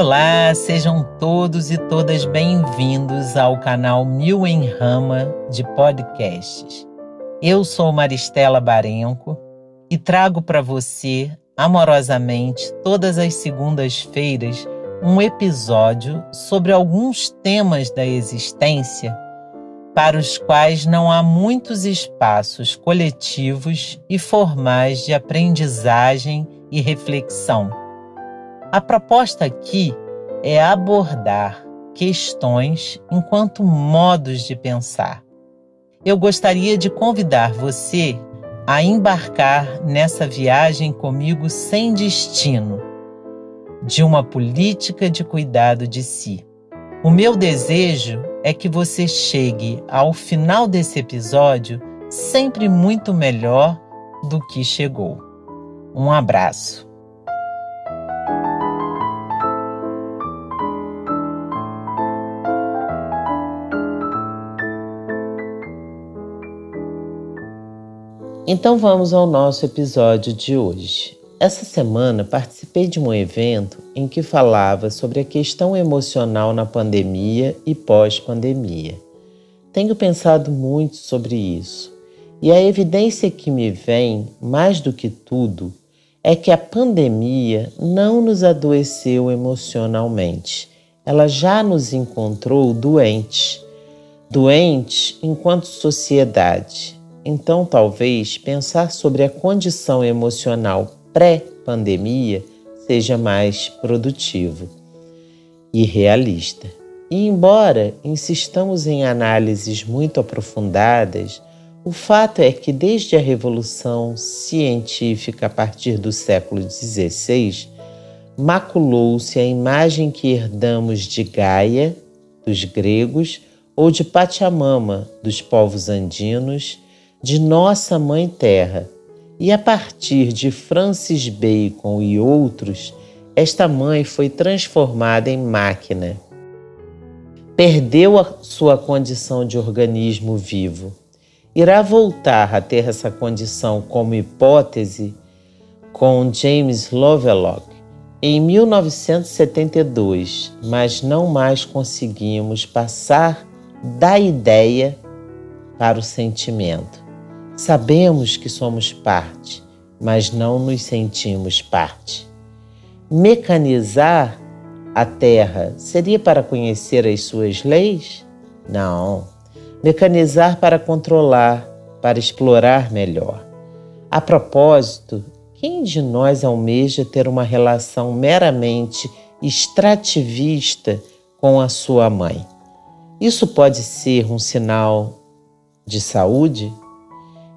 Olá, sejam todos e todas bem-vindos ao canal Mil em Rama de podcasts. Eu sou Maristela Barenco e trago para você, amorosamente, todas as segundas-feiras, um episódio sobre alguns temas da existência para os quais não há muitos espaços coletivos e formais de aprendizagem e reflexão. A proposta aqui é abordar questões enquanto modos de pensar. Eu gostaria de convidar você a embarcar nessa viagem comigo sem destino, de uma política de cuidado de si. O meu desejo é que você chegue ao final desse episódio sempre muito melhor do que chegou. Um abraço. Então vamos ao nosso episódio de hoje. Essa semana participei de um evento em que falava sobre a questão emocional na pandemia e pós-pandemia. Tenho pensado muito sobre isso e a evidência que me vem, mais do que tudo, é que a pandemia não nos adoeceu emocionalmente. Ela já nos encontrou doentes. Doentes enquanto sociedade. Então, talvez pensar sobre a condição emocional pré-pandemia seja mais produtivo e realista. E embora insistamos em análises muito aprofundadas, o fato é que desde a revolução científica a partir do século XVI, maculou-se a imagem que herdamos de Gaia, dos gregos, ou de Pachamama, dos povos andinos, de nossa Mãe Terra, e a partir de Francis Bacon e outros, esta mãe foi transformada em máquina. Perdeu a sua condição de organismo vivo. Irá voltar a ter essa condição como hipótese com James Lovelock em 1972, mas não mais conseguimos passar da ideia para o sentimento. Sabemos que somos parte, mas não nos sentimos parte. Mecanizar a Terra seria para conhecer as suas leis? Não. Mecanizar para controlar, para explorar melhor. A propósito, quem de nós almeja ter uma relação meramente extrativista com a sua mãe? Isso pode ser um sinal de saúde?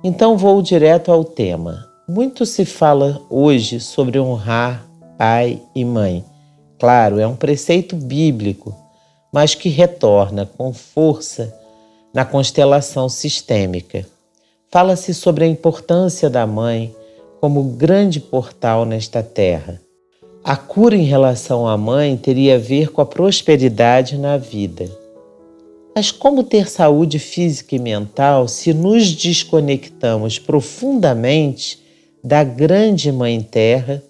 Então vou direto ao tema. Muito se fala hoje sobre honrar pai e mãe. Claro, é um preceito bíblico, mas que retorna com força na constelação sistêmica. Fala-se sobre a importância da mãe como grande portal nesta terra. A cura em relação à mãe teria a ver com a prosperidade na vida mas como ter saúde física e mental se nos desconectamos profundamente da grande Mãe Terra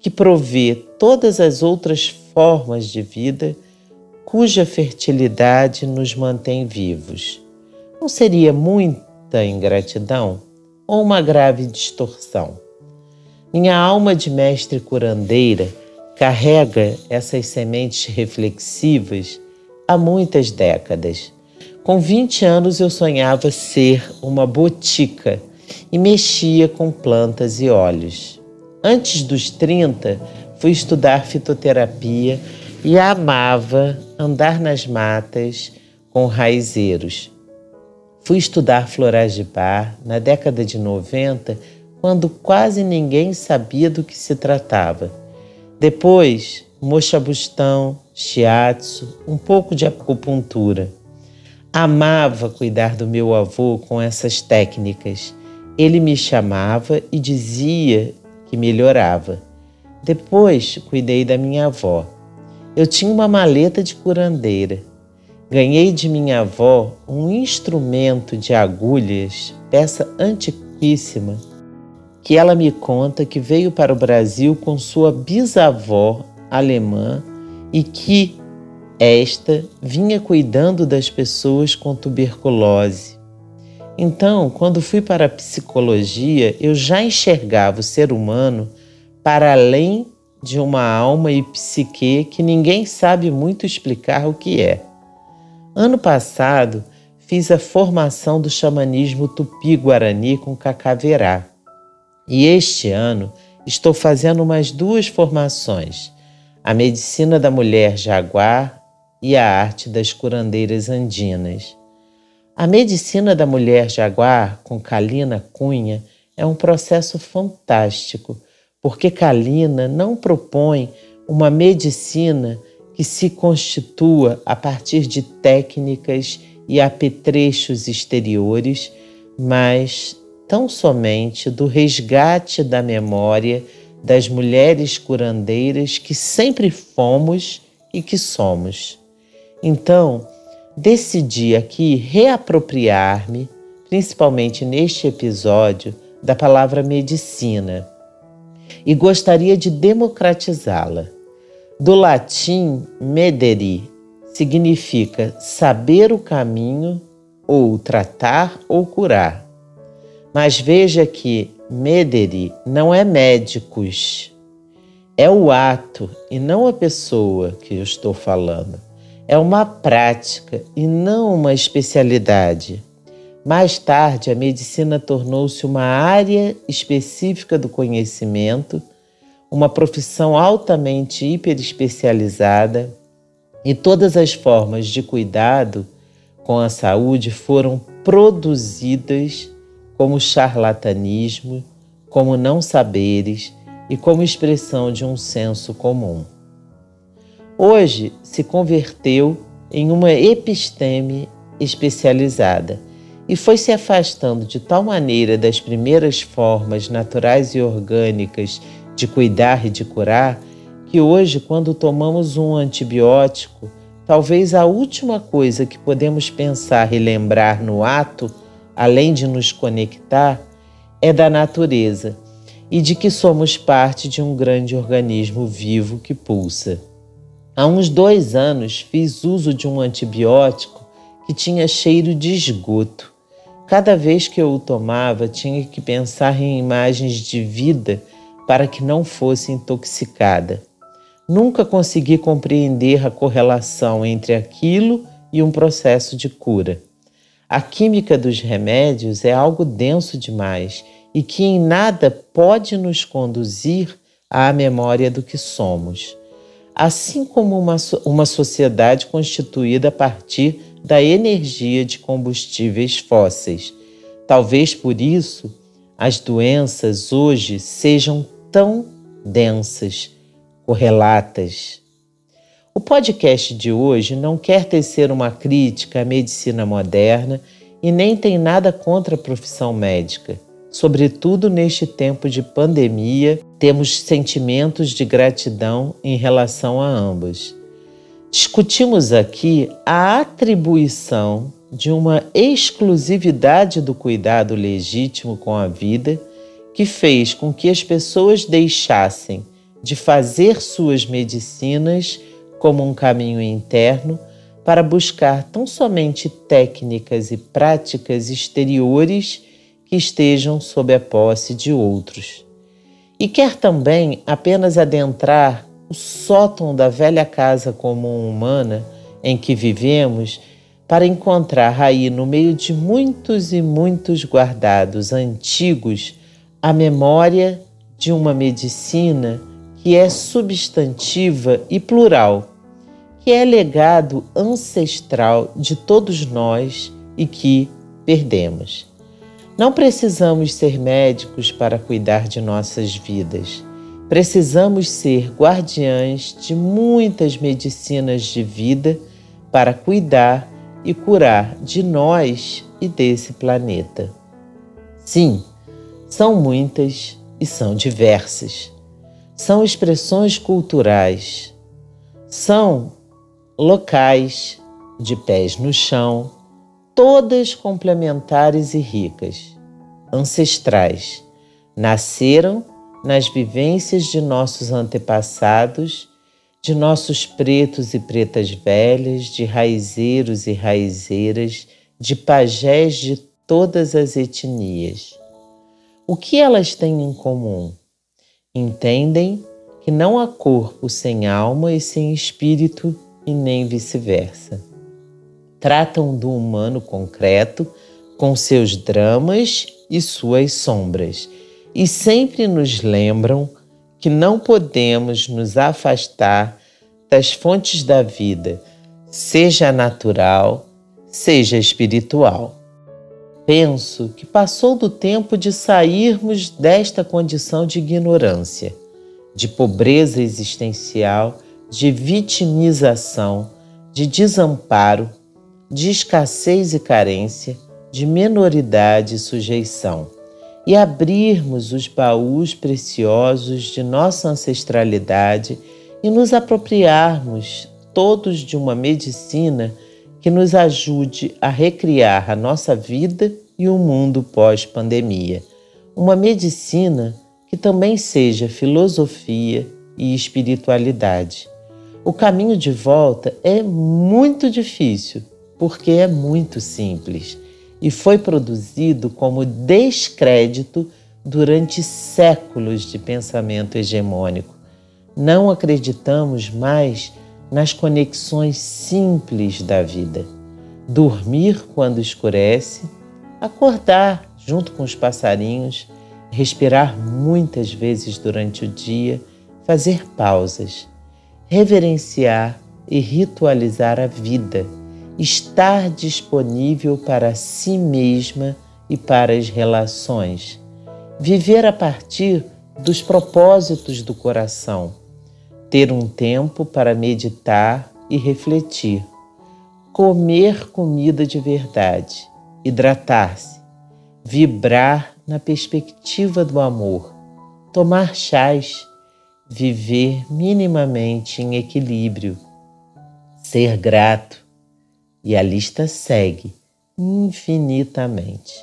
que provê todas as outras formas de vida cuja fertilidade nos mantém vivos? Não seria muita ingratidão ou uma grave distorção? Minha alma de mestre curandeira carrega essas sementes reflexivas há muitas décadas. Com 20 anos eu sonhava ser uma botica e mexia com plantas e óleos. Antes dos 30, fui estudar fitoterapia e amava andar nas matas com raizeiros. Fui estudar florais de bar na década de 90, quando quase ninguém sabia do que se tratava. Depois, mochabustão, shiatsu, um pouco de acupuntura. Amava cuidar do meu avô com essas técnicas. Ele me chamava e dizia que melhorava. Depois cuidei da minha avó. Eu tinha uma maleta de curandeira. Ganhei de minha avó um instrumento de agulhas, peça antiquíssima, que ela me conta que veio para o Brasil com sua bisavó alemã e que esta vinha cuidando das pessoas com tuberculose. Então, quando fui para a psicologia, eu já enxergava o ser humano para além de uma alma e psique que ninguém sabe muito explicar o que é. Ano passado, fiz a formação do xamanismo tupi-guarani com cacaverá. E este ano estou fazendo mais duas formações: a medicina da mulher jaguar e a arte das curandeiras andinas. A medicina da mulher jaguar com Kalina Cunha é um processo fantástico, porque Kalina não propõe uma medicina que se constitua a partir de técnicas e apetrechos exteriores, mas tão somente do resgate da memória das mulheres curandeiras que sempre fomos e que somos. Então, decidi aqui reapropriar-me, principalmente neste episódio, da palavra medicina e gostaria de democratizá-la. Do latim mederi significa saber o caminho ou tratar ou curar. Mas veja que mederi não é médicos, é o ato e não a pessoa que eu estou falando. É uma prática e não uma especialidade. Mais tarde, a medicina tornou-se uma área específica do conhecimento, uma profissão altamente hiperespecializada, e todas as formas de cuidado com a saúde foram produzidas como charlatanismo, como não saberes e como expressão de um senso comum. Hoje se converteu em uma episteme especializada e foi se afastando de tal maneira das primeiras formas naturais e orgânicas de cuidar e de curar que hoje, quando tomamos um antibiótico, talvez a última coisa que podemos pensar e lembrar no ato além de nos conectar, é da natureza e de que somos parte de um grande organismo vivo que pulsa. Há uns dois anos fiz uso de um antibiótico que tinha cheiro de esgoto. Cada vez que eu o tomava, tinha que pensar em imagens de vida para que não fosse intoxicada. Nunca consegui compreender a correlação entre aquilo e um processo de cura. A química dos remédios é algo denso demais e que em nada pode nos conduzir à memória do que somos. Assim como uma, uma sociedade constituída a partir da energia de combustíveis fósseis. Talvez por isso as doenças hoje sejam tão densas, correlatas, o podcast de hoje não quer tecer uma crítica à medicina moderna e nem tem nada contra a profissão médica. Sobretudo neste tempo de pandemia, temos sentimentos de gratidão em relação a ambas. Discutimos aqui a atribuição de uma exclusividade do cuidado legítimo com a vida que fez com que as pessoas deixassem de fazer suas medicinas como um caminho interno para buscar tão somente técnicas e práticas exteriores que estejam sob a posse de outros. E quer também apenas adentrar o sótão da velha casa comum humana em que vivemos para encontrar aí, no meio de muitos e muitos guardados antigos, a memória de uma medicina que é substantiva e plural que é legado ancestral de todos nós e que perdemos. Não precisamos ser médicos para cuidar de nossas vidas. Precisamos ser guardiães de muitas medicinas de vida para cuidar e curar de nós e desse planeta. Sim, são muitas e são diversas. São expressões culturais. São locais, de pés no chão, todas complementares e ricas, ancestrais, nasceram nas vivências de nossos antepassados, de nossos pretos e pretas velhas, de raizeiros e raizeiras, de pajés de todas as etnias. O que elas têm em comum? Entendem que não há corpo sem alma e sem espírito, e nem vice-versa. Tratam do humano concreto com seus dramas e suas sombras, e sempre nos lembram que não podemos nos afastar das fontes da vida, seja natural, seja espiritual. Penso que passou do tempo de sairmos desta condição de ignorância, de pobreza existencial, de vitimização, de desamparo, de escassez e carência, de menoridade e sujeição, e abrirmos os baús preciosos de nossa ancestralidade e nos apropriarmos todos de uma medicina que nos ajude a recriar a nossa vida e o mundo pós-pandemia. Uma medicina que também seja filosofia e espiritualidade. O caminho de volta é muito difícil, porque é muito simples e foi produzido como descrédito durante séculos de pensamento hegemônico. Não acreditamos mais nas conexões simples da vida. Dormir quando escurece, acordar junto com os passarinhos, respirar muitas vezes durante o dia, fazer pausas, reverenciar e ritualizar a vida, estar disponível para si mesma e para as relações, viver a partir dos propósitos do coração ter um tempo para meditar e refletir, comer comida de verdade, hidratar-se, vibrar na perspectiva do amor, tomar chás, viver minimamente em equilíbrio, ser grato, e a lista segue infinitamente.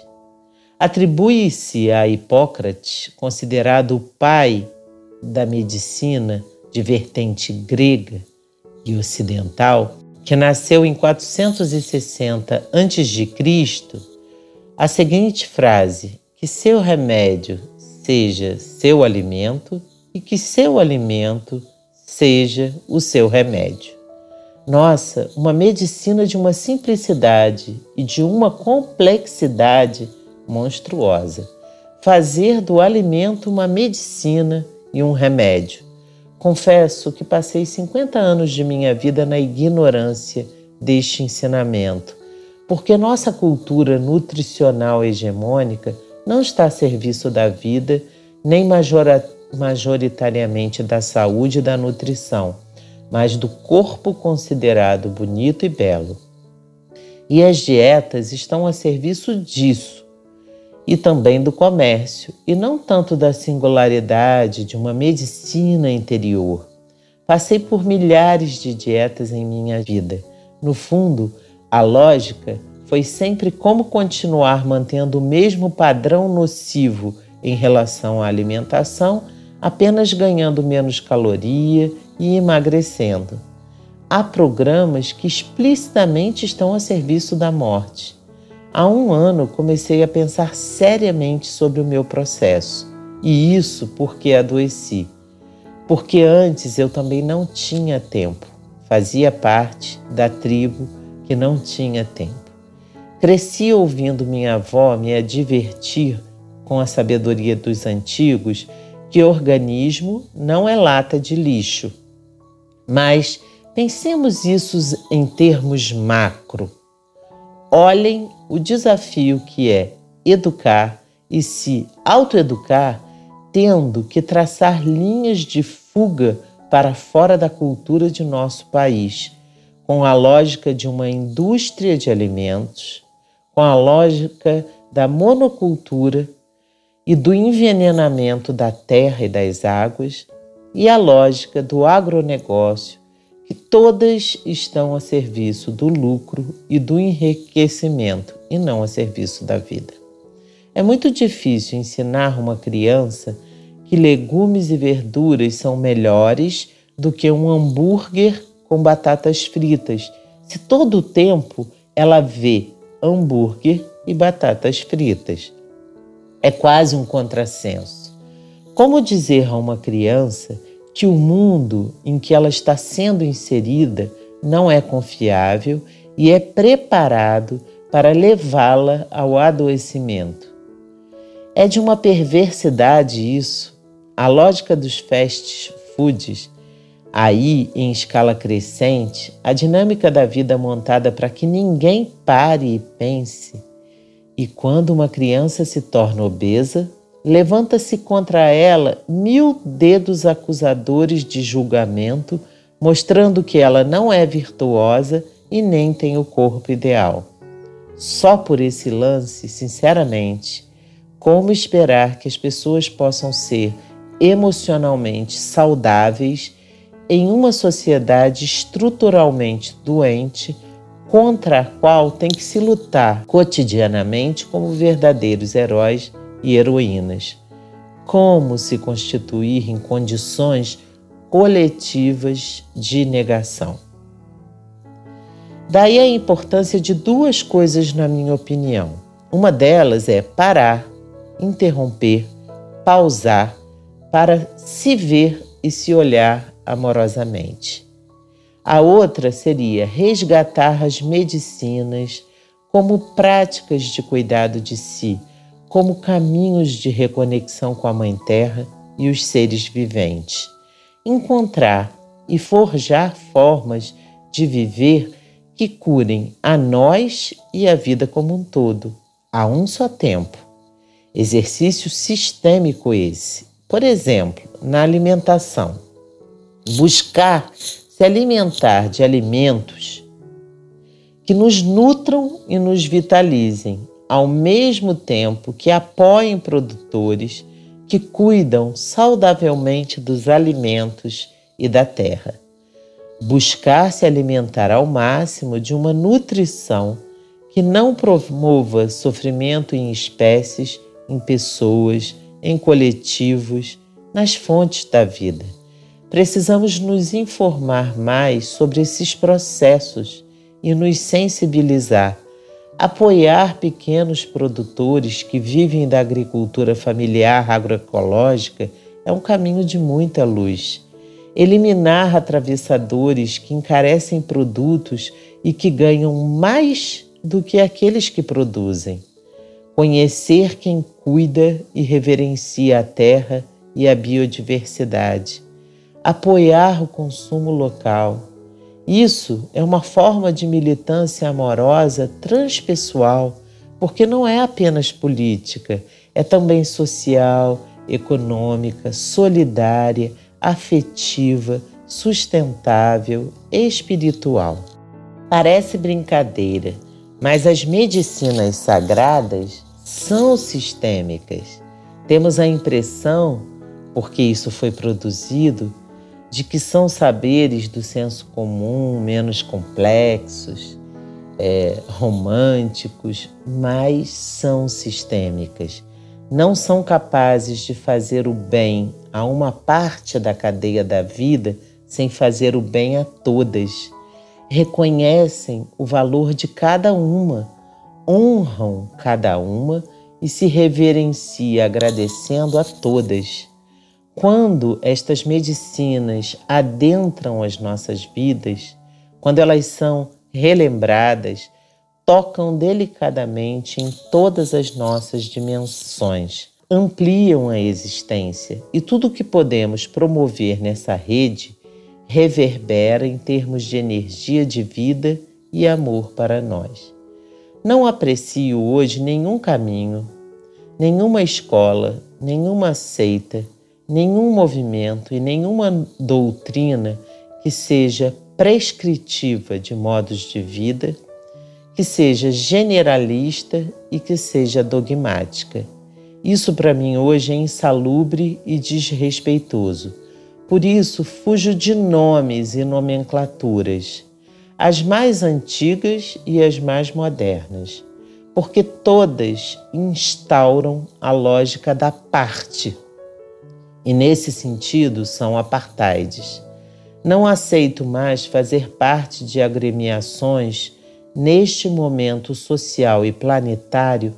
Atribui-se a Hipócrates, considerado o pai da medicina, de vertente grega e ocidental, que nasceu em 460 a.C., a seguinte frase: que seu remédio seja seu alimento e que seu alimento seja o seu remédio. Nossa, uma medicina de uma simplicidade e de uma complexidade monstruosa. Fazer do alimento uma medicina e um remédio Confesso que passei 50 anos de minha vida na ignorância deste ensinamento, porque nossa cultura nutricional hegemônica não está a serviço da vida, nem majoritariamente da saúde e da nutrição, mas do corpo considerado bonito e belo. E as dietas estão a serviço disso, e também do comércio, e não tanto da singularidade de uma medicina interior. Passei por milhares de dietas em minha vida. No fundo, a lógica foi sempre como continuar mantendo o mesmo padrão nocivo em relação à alimentação, apenas ganhando menos caloria e emagrecendo. Há programas que explicitamente estão a serviço da morte Há um ano comecei a pensar seriamente sobre o meu processo, e isso porque adoeci. Porque antes eu também não tinha tempo, fazia parte da tribo que não tinha tempo. Cresci ouvindo minha avó me advertir com a sabedoria dos antigos que organismo não é lata de lixo. Mas pensemos isso em termos macro olhem o desafio que é educar e se autoeducar, tendo que traçar linhas de fuga para fora da cultura de nosso país, com a lógica de uma indústria de alimentos, com a lógica da monocultura e do envenenamento da terra e das águas, e a lógica do agronegócio que todas estão a serviço do lucro e do enriquecimento e não a serviço da vida. É muito difícil ensinar uma criança que legumes e verduras são melhores do que um hambúrguer com batatas fritas, se todo o tempo ela vê hambúrguer e batatas fritas. É quase um contrassenso. Como dizer a uma criança que o mundo em que ela está sendo inserida não é confiável e é preparado para levá-la ao adoecimento? É de uma perversidade isso. A lógica dos fast foods, aí em escala crescente, a dinâmica da vida montada para que ninguém pare e pense. E quando uma criança se torna obesa, levanta-se contra ela mil dedos acusadores de julgamento, mostrando que ela não é virtuosa e nem tem o corpo ideal. Só por esse lance, sinceramente, como esperar que as pessoas possam ser emocionalmente saudáveis em uma sociedade estruturalmente doente contra a qual tem que se lutar cotidianamente como verdadeiros heróis e heroínas. Como se constituir em condições coletivas de negação. Daí a importância de duas coisas, na minha opinião. Uma delas é parar, interromper, pausar para se ver e se olhar amorosamente. A outra seria resgatar as medicinas como práticas de cuidado de si como caminhos de reconexão com a Mãe Terra e os seres viventes. Encontrar e forjar formas de viver que curem a nós e a vida como um todo, a um só tempo. Exercício sistêmico esse. Por exemplo, na alimentação. Buscar se alimentar de alimentos que nos nutram e nos vitalizem, ao mesmo tempo que apoiem produtores que cuidam saudavelmente dos alimentos e da terra. Buscar se alimentar ao máximo de uma nutrição que não promova sofrimento em espécies, em pessoas, em coletivos, nas fontes da vida. Precisamos nos informar mais sobre esses processos e nos sensibilizar apoiar pequenos produtores que vivem da agricultura familiar agroecológica é um caminho de muita luz. Eliminar atravessadores que encarecem produtos e que ganham mais do que aqueles que produzem. Conhecer quem cuida e reverencia a terra e a biodiversidade. Apoiar o consumo local isso é uma forma de militância amorosa transpessoal, porque não é apenas política, é também social, econômica, solidária, afetiva, sustentável, espiritual. Parece brincadeira, mas as medicinas sagradas são sistêmicas. Temos a impressão, porque isso foi produzido, de que são saberes do senso comum, menos complexos, é, românticos, mas são sistêmicas. Não são capazes de fazer o bem a uma parte da cadeia da vida sem fazer o bem a todas. Reconhecem o valor de cada uma, honram cada uma e se reverencia agradecendo a todas. Quando estas medicinas adentram as nossas vidas, quando elas são relembradas, tocam delicadamente em todas as nossas dimensões, ampliam a existência e tudo o que podemos promover nessa rede reverbera em termos de energia de vida e amor para nós. Não aprecio hoje nenhum caminho, nenhuma escola, nenhuma seita nenhum movimento e nenhuma doutrina que seja prescritiva de modos de vida, que seja generalista e que seja dogmática. Isso para mim hoje é insalubre e desrespeitoso. Por isso, fujo de nomes e nomenclaturas, as mais antigas e as mais modernas, porque todas instauram a lógica da parte e nesse sentido são apartheids. Não aceito mais fazer parte de agremiações neste momento social e planetário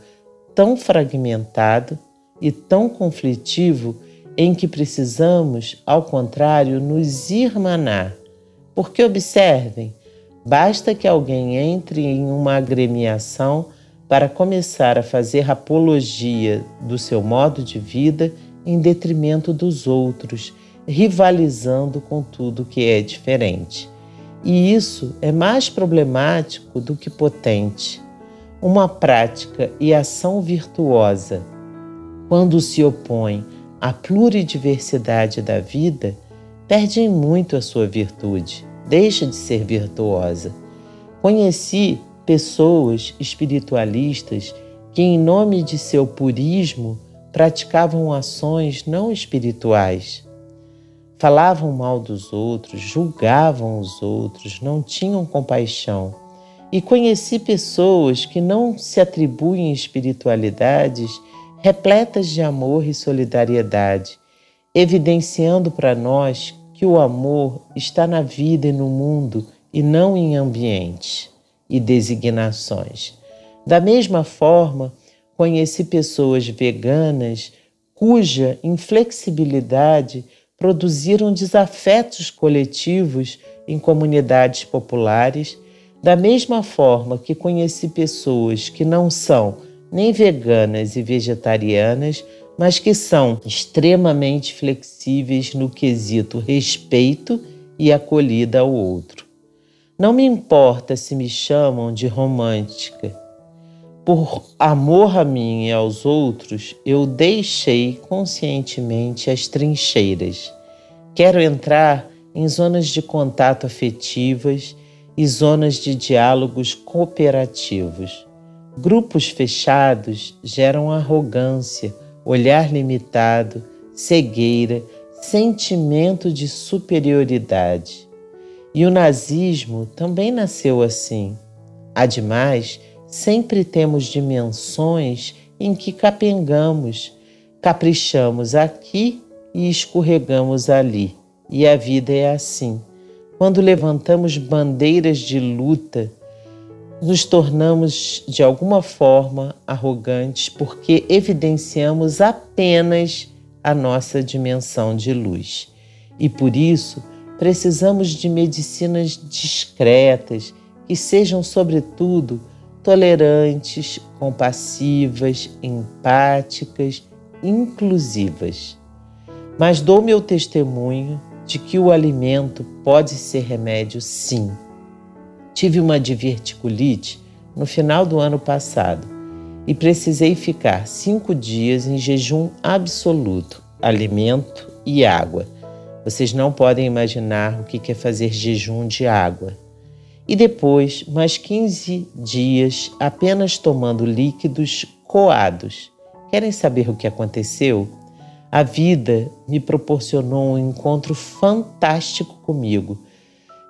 tão fragmentado e tão conflitivo em que precisamos, ao contrário, nos irmanar. Porque observem, basta que alguém entre em uma agremiação para começar a fazer apologia do seu modo de vida em detrimento dos outros, rivalizando com tudo que é diferente. E isso é mais problemático do que potente. Uma prática e ação virtuosa, quando se opõe à pluridiversidade da vida, perde muito a sua virtude, deixa de ser virtuosa. Conheci pessoas espiritualistas que, em nome de seu purismo, praticavam ações não espirituais. Falavam mal dos outros, julgavam os outros, não tinham compaixão. E conheci pessoas que não se atribuem espiritualidades repletas de amor e solidariedade, evidenciando para nós que o amor está na vida e no mundo e não em ambientes e designações. Da mesma forma, Conheci pessoas veganas cuja inflexibilidade produziram desafetos coletivos em comunidades populares, da mesma forma que conheci pessoas que não são nem veganas e vegetarianas, mas que são extremamente flexíveis no quesito respeito e acolhida ao outro. Não me importa se me chamam de romântica por amor a mim e aos outros, eu deixei conscientemente as trincheiras. Quero entrar em zonas de contato afetivas e zonas de diálogos cooperativos. Grupos fechados geram arrogância, olhar limitado, cegueira, sentimento de superioridade. E o nazismo também nasceu assim. Ademais, sempre temos dimensões em que capengamos, caprichamos aqui e escorregamos ali. E a vida é assim. Quando levantamos bandeiras de luta, nos tornamos de alguma forma arrogantes porque evidenciamos apenas a nossa dimensão de luz. E por isso precisamos de medicinas discretas que sejam, sobretudo, tolerantes, compassivas, empáticas, inclusivas. Mas dou meu testemunho de que o alimento pode ser remédio, sim. Tive uma diverticulite no final do ano passado e precisei ficar cinco dias em jejum absoluto, alimento e água. Vocês não podem imaginar o que é fazer jejum de água e depois mais 15 dias apenas tomando líquidos coados. Querem saber o que aconteceu? A vida me proporcionou um encontro fantástico comigo.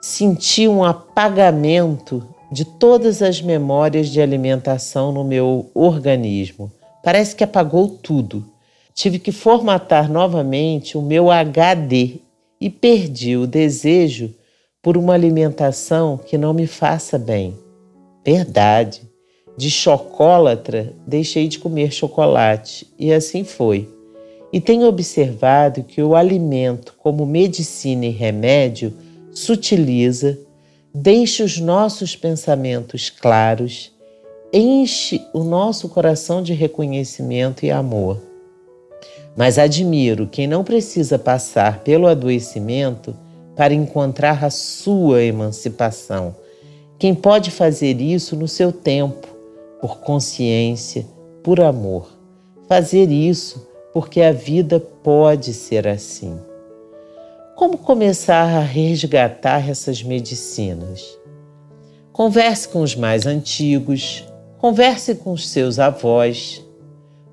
Senti um apagamento de todas as memórias de alimentação no meu organismo. Parece que apagou tudo. Tive que formatar novamente o meu HD e perdi o desejo por uma alimentação que não me faça bem. Verdade. De chocólatra, deixei de comer chocolate e assim foi. E tenho observado que o alimento, como medicina e remédio, sutiliza, deixa os nossos pensamentos claros, enche o nosso coração de reconhecimento e amor. Mas admiro quem não precisa passar pelo adoecimento para encontrar a sua emancipação. Quem pode fazer isso no seu tempo, por consciência, por amor. Fazer isso porque a vida pode ser assim. Como começar a resgatar essas medicinas? Converse com os mais antigos, converse com os seus avós,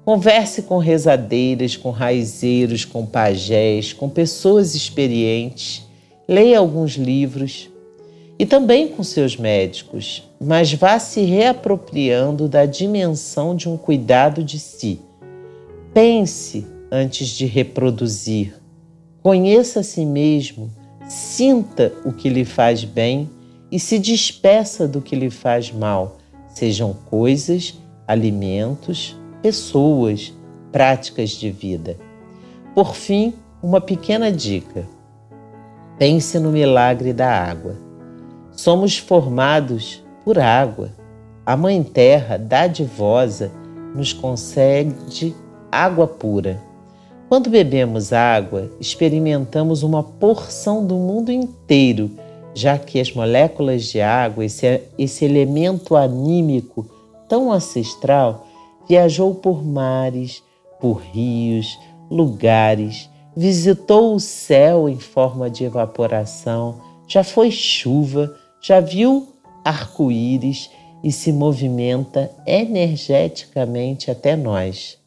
converse com rezadeiras, com raizeiros, com pajés, com pessoas experientes leia alguns livros e também com seus médicos, mas vá se reapropriando da dimensão de um cuidado de si. Pense antes de reproduzir. Conheça a si mesmo sinta o que lhe faz bem e se despeça do que lhe faz mal, sejam coisas, alimentos, pessoas, práticas de vida. Por fim, uma pequena dica. Pense no milagre da água. Somos formados por água. A Mãe Terra, dadivosa, nos concede água pura. Quando bebemos água, experimentamos uma porção do mundo inteiro, já que as moléculas de água, esse, esse elemento anímico tão ancestral, viajou por mares, por rios, lugares, visitou o céu em forma de evaporação, já foi chuva, já viu arco-íris e se movimenta energeticamente até nós.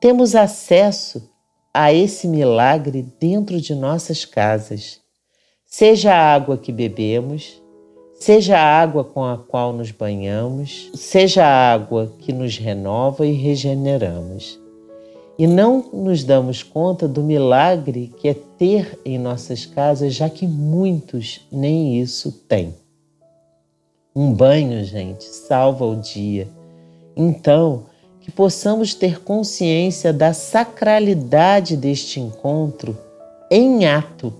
Temos acesso a esse milagre dentro de nossas casas, seja a água que bebemos, seja a água com a qual nos banhamos, seja a água que nos renova e regeneramos. E não nos damos conta do milagre que é ter em nossas casas, já que muitos nem isso têm. Um banho, gente, salva o dia. Então, que possamos ter consciência da sacralidade deste encontro em ato.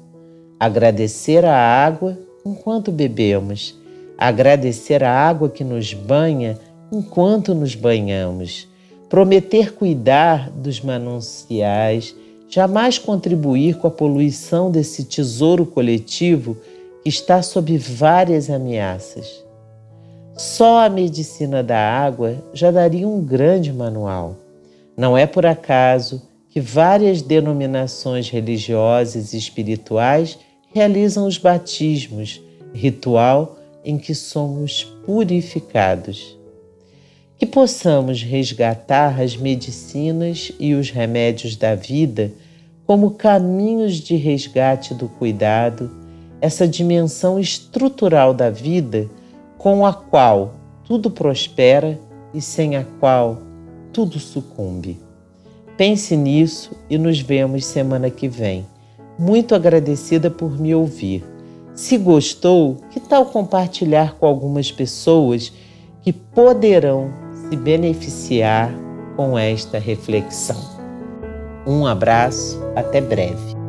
Agradecer a água enquanto bebemos, agradecer a água que nos banha enquanto nos banhamos, prometer cuidar dos mananciais, jamais contribuir com a poluição desse tesouro coletivo que está sob várias ameaças. Só a medicina da água já daria um grande manual. Não é por acaso que várias denominações religiosas e espirituais realizam os batismos, ritual em que somos purificados. Que possamos resgatar as medicinas e os remédios da vida como caminhos de resgate do cuidado, essa dimensão estrutural da vida com a qual tudo prospera e sem a qual tudo sucumbe. Pense nisso e nos vemos semana que vem. Muito agradecida por me ouvir. Se gostou, que tal compartilhar com algumas pessoas que poderão se beneficiar com esta reflexão? Um abraço, até breve.